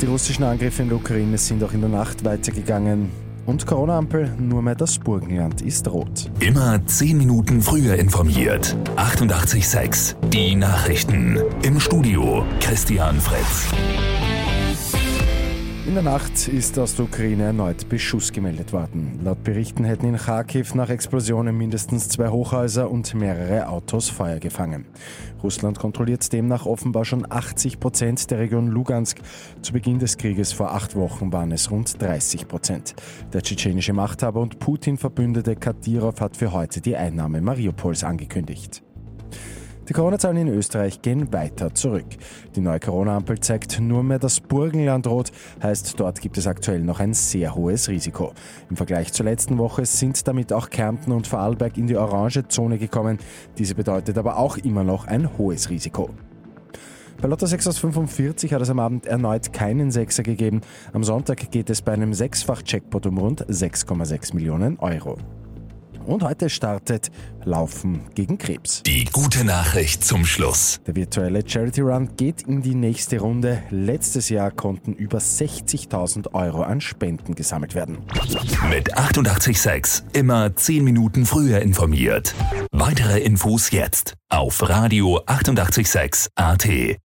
Die russischen Angriffe in der Ukraine sind auch in der Nacht weitergegangen. Und Corona-Ampel, nur mehr das Burgenland ist rot. Immer 10 Minuten früher informiert. 88.6 Die Nachrichten. Im Studio Christian Fritz. In der Nacht ist aus der Ukraine erneut Beschuss gemeldet worden. Laut Berichten hätten in Kharkiv nach Explosionen mindestens zwei Hochhäuser und mehrere Autos Feuer gefangen. Russland kontrolliert demnach offenbar schon 80 Prozent der Region Lugansk. Zu Beginn des Krieges vor acht Wochen waren es rund 30 Prozent. Der tschetschenische Machthaber und Putin-Verbündete Kadyrov hat für heute die Einnahme Mariupols angekündigt. Die Corona-Zahlen in Österreich gehen weiter zurück. Die neue Corona-Ampel zeigt nur mehr das Burgenland rot, heißt dort gibt es aktuell noch ein sehr hohes Risiko. Im Vergleich zur letzten Woche sind damit auch Kärnten und Vorarlberg in die orange Zone gekommen. Diese bedeutet aber auch immer noch ein hohes Risiko. Bei Lotto 6 aus 45 hat es am Abend erneut keinen Sechser gegeben. Am Sonntag geht es bei einem Sechsfach-Checkpot um rund 6,6 Millionen Euro. Und heute startet Laufen gegen Krebs. Die gute Nachricht zum Schluss. Der virtuelle Charity Run geht in die nächste Runde. Letztes Jahr konnten über 60.000 Euro an Spenden gesammelt werden. Mit 886 immer 10 Minuten früher informiert. Weitere Infos jetzt auf Radio 886 AT.